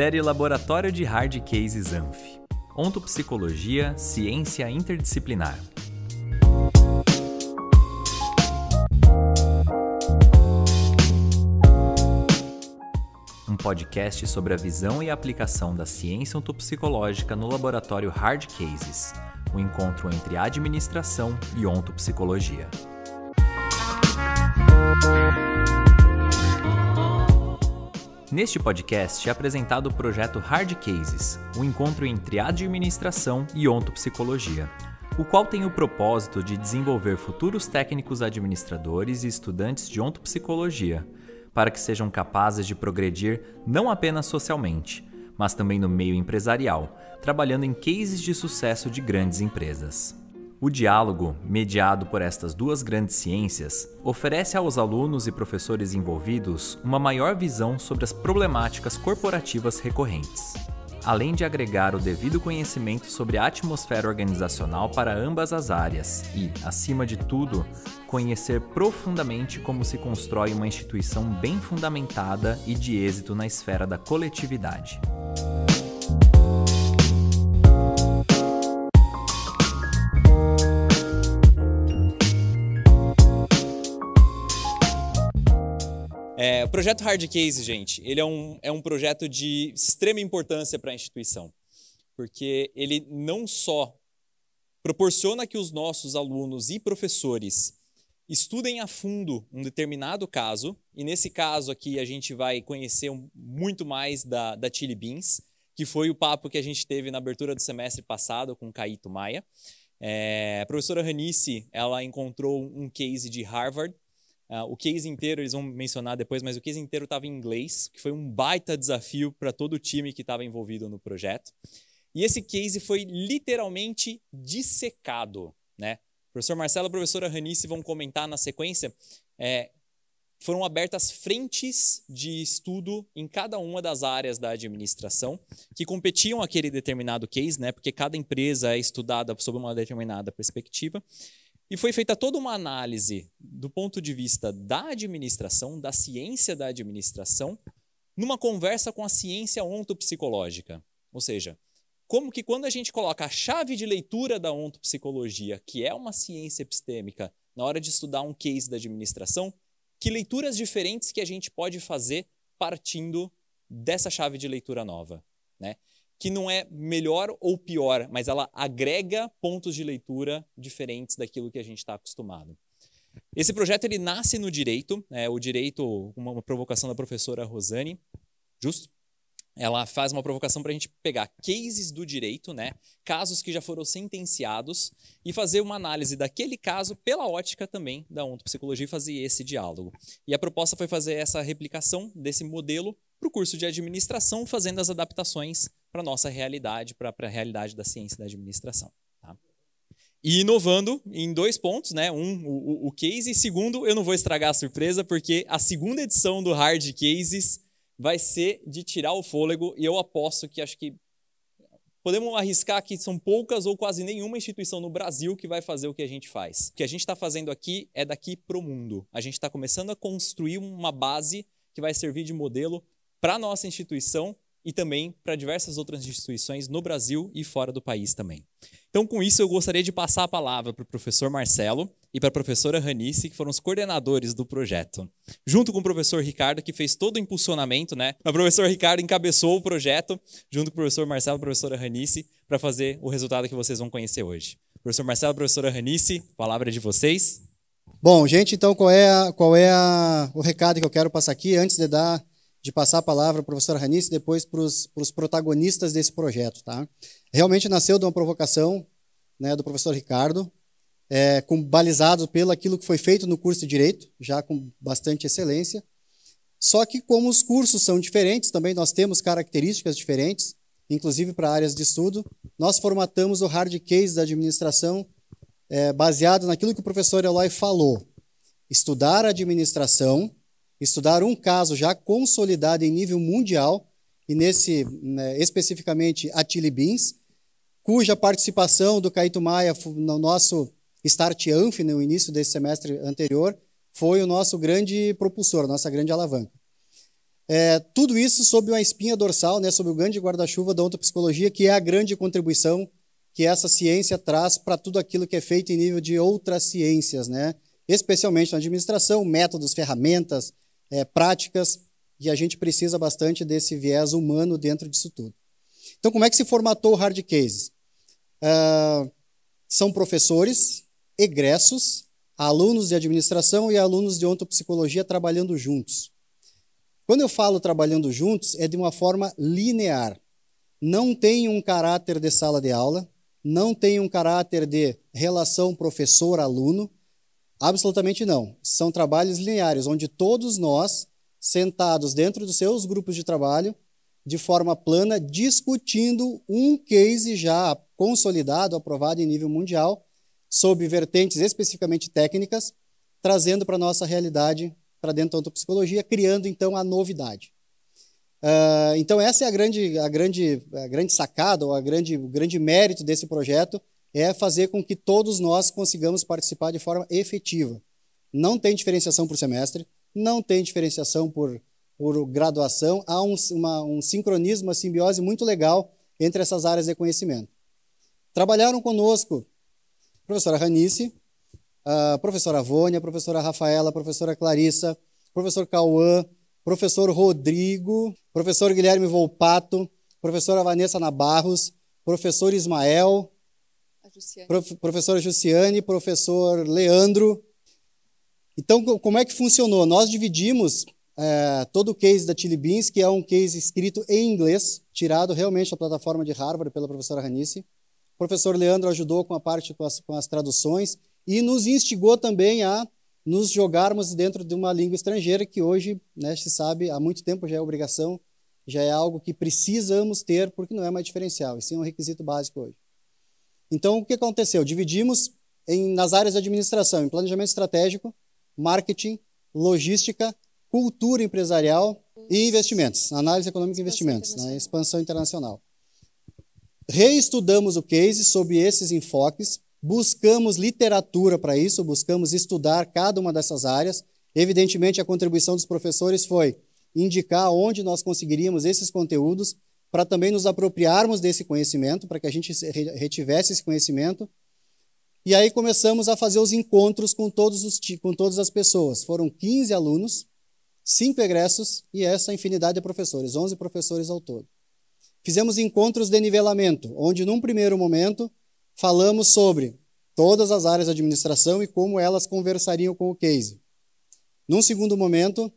Série Laboratório de Hard Cases ANF. Ontopsicologia, ciência interdisciplinar. Podcast sobre a visão e aplicação da ciência ontopsicológica no laboratório Hard Cases, o um encontro entre administração e ontopsicologia. Neste podcast é apresentado o projeto Hard Cases, um encontro entre administração e ontopsicologia, o qual tem o propósito de desenvolver futuros técnicos administradores e estudantes de ontopsicologia, para que sejam capazes de progredir não apenas socialmente, mas também no meio empresarial, trabalhando em cases de sucesso de grandes empresas. O diálogo, mediado por estas duas grandes ciências, oferece aos alunos e professores envolvidos uma maior visão sobre as problemáticas corporativas recorrentes, além de agregar o devido conhecimento sobre a atmosfera organizacional para ambas as áreas e, acima de tudo, conhecer profundamente como se constrói uma instituição bem fundamentada e de êxito na esfera da coletividade. Projeto Hard Case, gente, ele é um, é um projeto de extrema importância para a instituição, porque ele não só proporciona que os nossos alunos e professores estudem a fundo um determinado caso, e nesse caso aqui a gente vai conhecer muito mais da, da Chili Beans, que foi o papo que a gente teve na abertura do semestre passado com Caíto Maia. É, a professora Ranice, ela encontrou um case de Harvard, Uh, o case inteiro, eles vão mencionar depois, mas o case inteiro estava em inglês, que foi um baita desafio para todo o time que estava envolvido no projeto. E esse case foi literalmente dissecado. Né? O professor Marcelo e a professora Ranice vão comentar na sequência. É, foram abertas frentes de estudo em cada uma das áreas da administração que competiam aquele determinado case, né? porque cada empresa é estudada sob uma determinada perspectiva. E foi feita toda uma análise do ponto de vista da administração, da ciência da administração, numa conversa com a ciência ontopsicológica. Ou seja, como que quando a gente coloca a chave de leitura da ontopsicologia, que é uma ciência epistêmica, na hora de estudar um case da administração, que leituras diferentes que a gente pode fazer partindo dessa chave de leitura nova, né? Que não é melhor ou pior, mas ela agrega pontos de leitura diferentes daquilo que a gente está acostumado. Esse projeto ele nasce no direito, é, o direito, uma, provocação da professora Rosane, justo? Ela faz uma provocação para a gente pegar cases do direito, né, casos que já foram sentenciados, e fazer uma análise daquele caso pela ótica também da ontopsicologia e fazer esse diálogo. E a proposta foi fazer essa replicação desse modelo para o curso de administração, fazendo as adaptações para a nossa realidade, para a realidade da ciência da administração. Tá? E inovando em dois pontos, né? Um, o, o case, e segundo, eu não vou estragar a surpresa, porque a segunda edição do Hard Cases vai ser de tirar o fôlego, e eu aposto que acho que podemos arriscar que são poucas ou quase nenhuma instituição no Brasil que vai fazer o que a gente faz. O que a gente está fazendo aqui é daqui para o mundo. A gente está começando a construir uma base que vai servir de modelo para a nossa instituição e também para diversas outras instituições no Brasil e fora do país também. Então, com isso, eu gostaria de passar a palavra para o professor Marcelo e para a professora Ranice, que foram os coordenadores do projeto, junto com o professor Ricardo, que fez todo o impulsionamento, né? O professor Ricardo encabeçou o projeto, junto com o professor Marcelo e a professora Ranice, para fazer o resultado que vocês vão conhecer hoje. Professor Marcelo, professora Ranice, palavra de vocês. Bom, gente, então qual é, a, qual é a, o recado que eu quero passar aqui antes de dar de passar a palavra para a professora Ranice e depois para os protagonistas desse projeto. Tá? Realmente nasceu de uma provocação né, do professor Ricardo, é, com, balizado pelo aquilo que foi feito no curso de Direito, já com bastante excelência. Só que como os cursos são diferentes, também nós temos características diferentes, inclusive para áreas de estudo, nós formatamos o hard case da administração é, baseado naquilo que o professor Eloy falou. Estudar a administração estudar um caso já consolidado em nível mundial, e nesse, né, especificamente a Chili Beans, cuja participação do Caíto Maia no nosso Start Anf, no início desse semestre anterior, foi o nosso grande propulsor, nossa grande alavanca. É, tudo isso sob uma espinha dorsal, né, sob o grande guarda-chuva da ontopsicologia, que é a grande contribuição que essa ciência traz para tudo aquilo que é feito em nível de outras ciências, né? especialmente na administração, métodos, ferramentas, é, práticas, e a gente precisa bastante desse viés humano dentro disso tudo. Então, como é que se formatou o Hard Cases? Uh, são professores, egressos, alunos de administração e alunos de ontopsicologia trabalhando juntos. Quando eu falo trabalhando juntos, é de uma forma linear. Não tem um caráter de sala de aula, não tem um caráter de relação professor-aluno, absolutamente não. São trabalhos lineares, onde todos nós, sentados dentro dos seus grupos de trabalho, de forma plana, discutindo um case já consolidado, aprovado em nível mundial, sob vertentes especificamente técnicas, trazendo para a nossa realidade, para dentro da ontopsicologia, criando então a novidade. Uh, então essa é a grande, a grande, a grande sacada, ou a grande, o grande mérito desse projeto, é fazer com que todos nós consigamos participar de forma efetiva. Não tem diferenciação por semestre, não tem diferenciação por, por graduação, há um, uma, um sincronismo, uma simbiose muito legal entre essas áreas de conhecimento. Trabalharam conosco a professora Ranice, a professora Vônia, a professora Rafaela, a professora Clarissa, professor Cauã, professor Rodrigo, professor Guilherme Volpato, professora Vanessa Nabarros, professor Ismael, prof, professora Jussiane, professor Leandro. Então, como é que funcionou? Nós dividimos é, todo o case da Chili Beans, que é um case escrito em inglês, tirado realmente da plataforma de Harvard pela professora Ranice. O professor Leandro ajudou com a parte com as, com as traduções e nos instigou também a nos jogarmos dentro de uma língua estrangeira que hoje, né, se sabe, há muito tempo já é obrigação, já é algo que precisamos ter porque não é mais diferencial, e sim um requisito básico hoje. Então, o que aconteceu? Dividimos em, nas áreas de administração, em planejamento estratégico, marketing, logística, cultura empresarial e investimentos, análise econômica e investimentos, né, expansão internacional. Reestudamos o case sob esses enfoques, Buscamos literatura para isso, buscamos estudar cada uma dessas áreas. Evidentemente, a contribuição dos professores foi indicar onde nós conseguiríamos esses conteúdos para também nos apropriarmos desse conhecimento, para que a gente retivesse esse conhecimento. E aí começamos a fazer os encontros com, todos os, com todas as pessoas. Foram 15 alunos, 5 egressos e essa infinidade de professores, 11 professores ao todo. Fizemos encontros de nivelamento, onde num primeiro momento falamos sobre todas as áreas de administração e como elas conversariam com o case. Num segundo momento,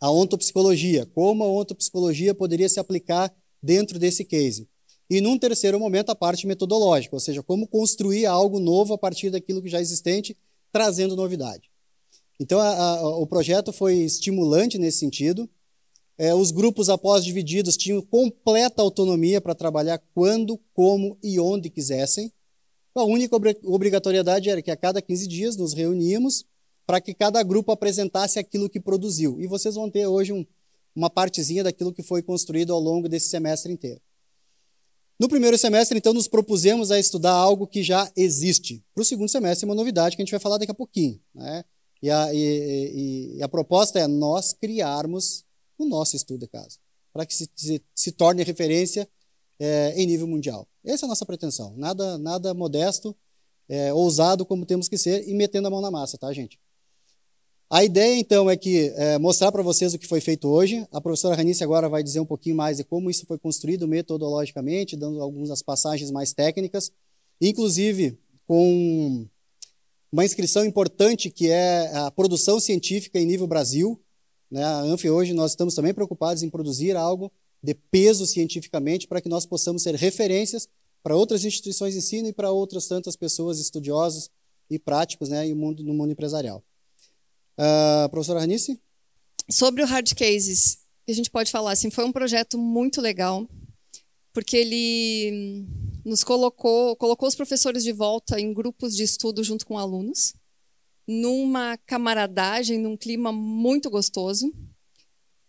a ontopsicologia, como a ontopsicologia poderia se aplicar dentro desse case. E num terceiro momento, a parte metodológica, ou seja, como construir algo novo a partir daquilo que já é existente, trazendo novidade. Então, a, a, o projeto foi estimulante nesse sentido. É, os grupos, após divididos, tinham completa autonomia para trabalhar quando, como e onde quisessem. A única obrigatoriedade era que a cada 15 dias nos reuníamos para que cada grupo apresentasse aquilo que produziu. E vocês vão ter hoje um, uma partezinha daquilo que foi construído ao longo desse semestre inteiro. No primeiro semestre, então, nos propusemos a estudar algo que já existe. Para o segundo semestre, uma novidade que a gente vai falar daqui a pouquinho. Né? E, a, e, e, a proposta é nós criarmos o nosso estudo de caso, para que se, se, se, torne referência é, em nível mundial. Essa é a nossa pretensão. Nada, nada modesto, é, ousado como temos que ser e metendo a mão na massa, tá, gente? A ideia, então, é que é, mostrar para vocês o que foi feito hoje. A professora Ranice agora vai dizer um pouquinho mais de como isso foi construído metodologicamente, dando algumas passagens mais técnicas, inclusive com uma inscrição importante que é a produção científica em nível Brasil. Né? A ANF hoje nós estamos também preocupados em produzir algo de peso cientificamente para que nós possamos ser referências para outras instituições de ensino e para outras tantas pessoas estudiosos e práticos né, no mundo empresarial. Uh, professora Ranice? Sobre o Hard Cases, a gente pode falar assim, foi um projeto muito legal, porque ele nos colocou, colocou os professores de volta em grupos de estudo junto com alunos numa camaradagem, num clima muito gostoso.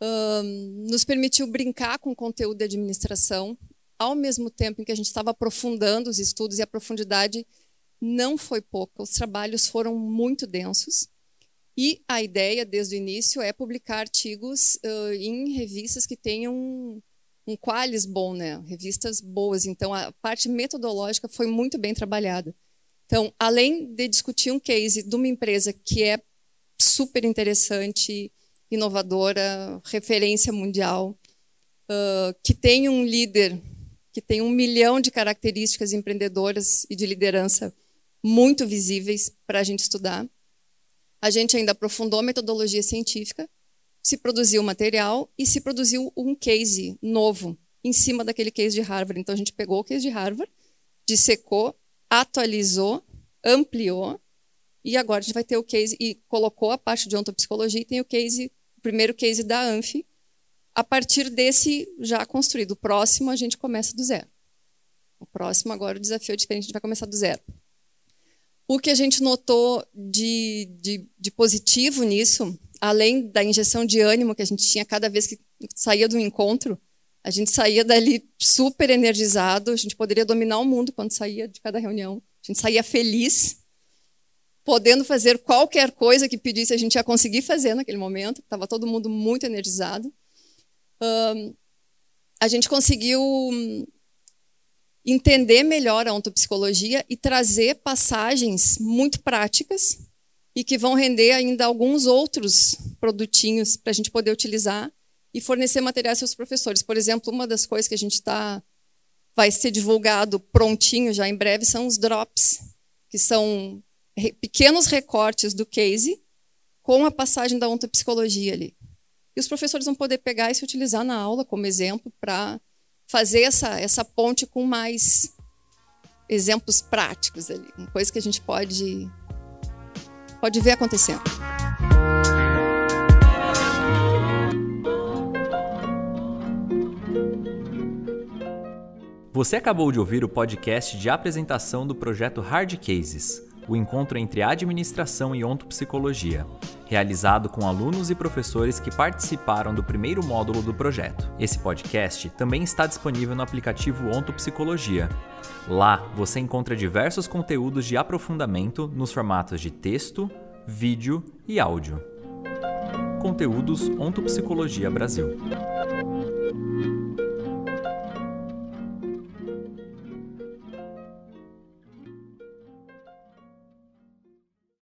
Um, nos permitiu brincar com o conteúdo de administração, ao mesmo tempo em que a gente estava aprofundando os estudos e a profundidade não foi pouca. Os trabalhos foram muito densos. E a ideia, desde o início, é publicar artigos uh, em revistas que tenham um, qualis bom, né? revistas boas. Então, a parte metodológica foi muito bem trabalhada. Então, além de discutir um case de uma empresa que é super interessante, inovadora, referência mundial, uh, que tem um líder que tem um milhão de características empreendedoras e de liderança muito visíveis para a gente estudar. A gente ainda aprofundou a metodologia científica, se produziu material e se produziu um case novo em cima daquele case de Harvard. Então a gente pegou o case de Harvard, dissecou, atualizou, ampliou e agora a gente vai ter o case e colocou a parte de ontopsicologia e tem o case, o primeiro case da ANF. A partir desse já construído, o próximo a gente começa do zero. O próximo agora o desafio é diferente, a gente vai começar do zero. O que a gente notou de, de, de, positivo nisso, além da injeção de ânimo que a gente tinha cada vez que saía do encontro, a gente saía dali super energizado, a gente poderia dominar o mundo quando saía de cada reunião, a gente saía feliz, podendo fazer qualquer coisa que pedisse, a gente ia conseguir fazer naquele momento, estava todo mundo muito energizado. Um, a gente conseguiu entender melhor a ontopsicologia e trazer passagens muito práticas e que vão render ainda alguns outros produtinhos para a gente poder utilizar e fornecer materiais para os professores. Por exemplo, uma das coisas que a gente está vai ser divulgado prontinho já em breve são os drops, que são pequenos recortes do case com a passagem da ontopsicologia ali. E os professores vão poder pegar e se utilizar na aula como exemplo para fazer essa, essa ponte com mais exemplos práticos ali, uma coisa que a gente pode, pode ver acontecendo. Você acabou de ouvir o podcast de apresentação do projeto Hard Cases o encontro entre administração e ontopsicologia, realizado com alunos e professores que participaram do primeiro módulo do projeto. Esse podcast também está disponível no aplicativo Ontopsicologia. Lá você encontra diversos conteúdos de aprofundamento nos formatos de texto, vídeo e áudio. Conteúdos Ontopsicologia Brasil.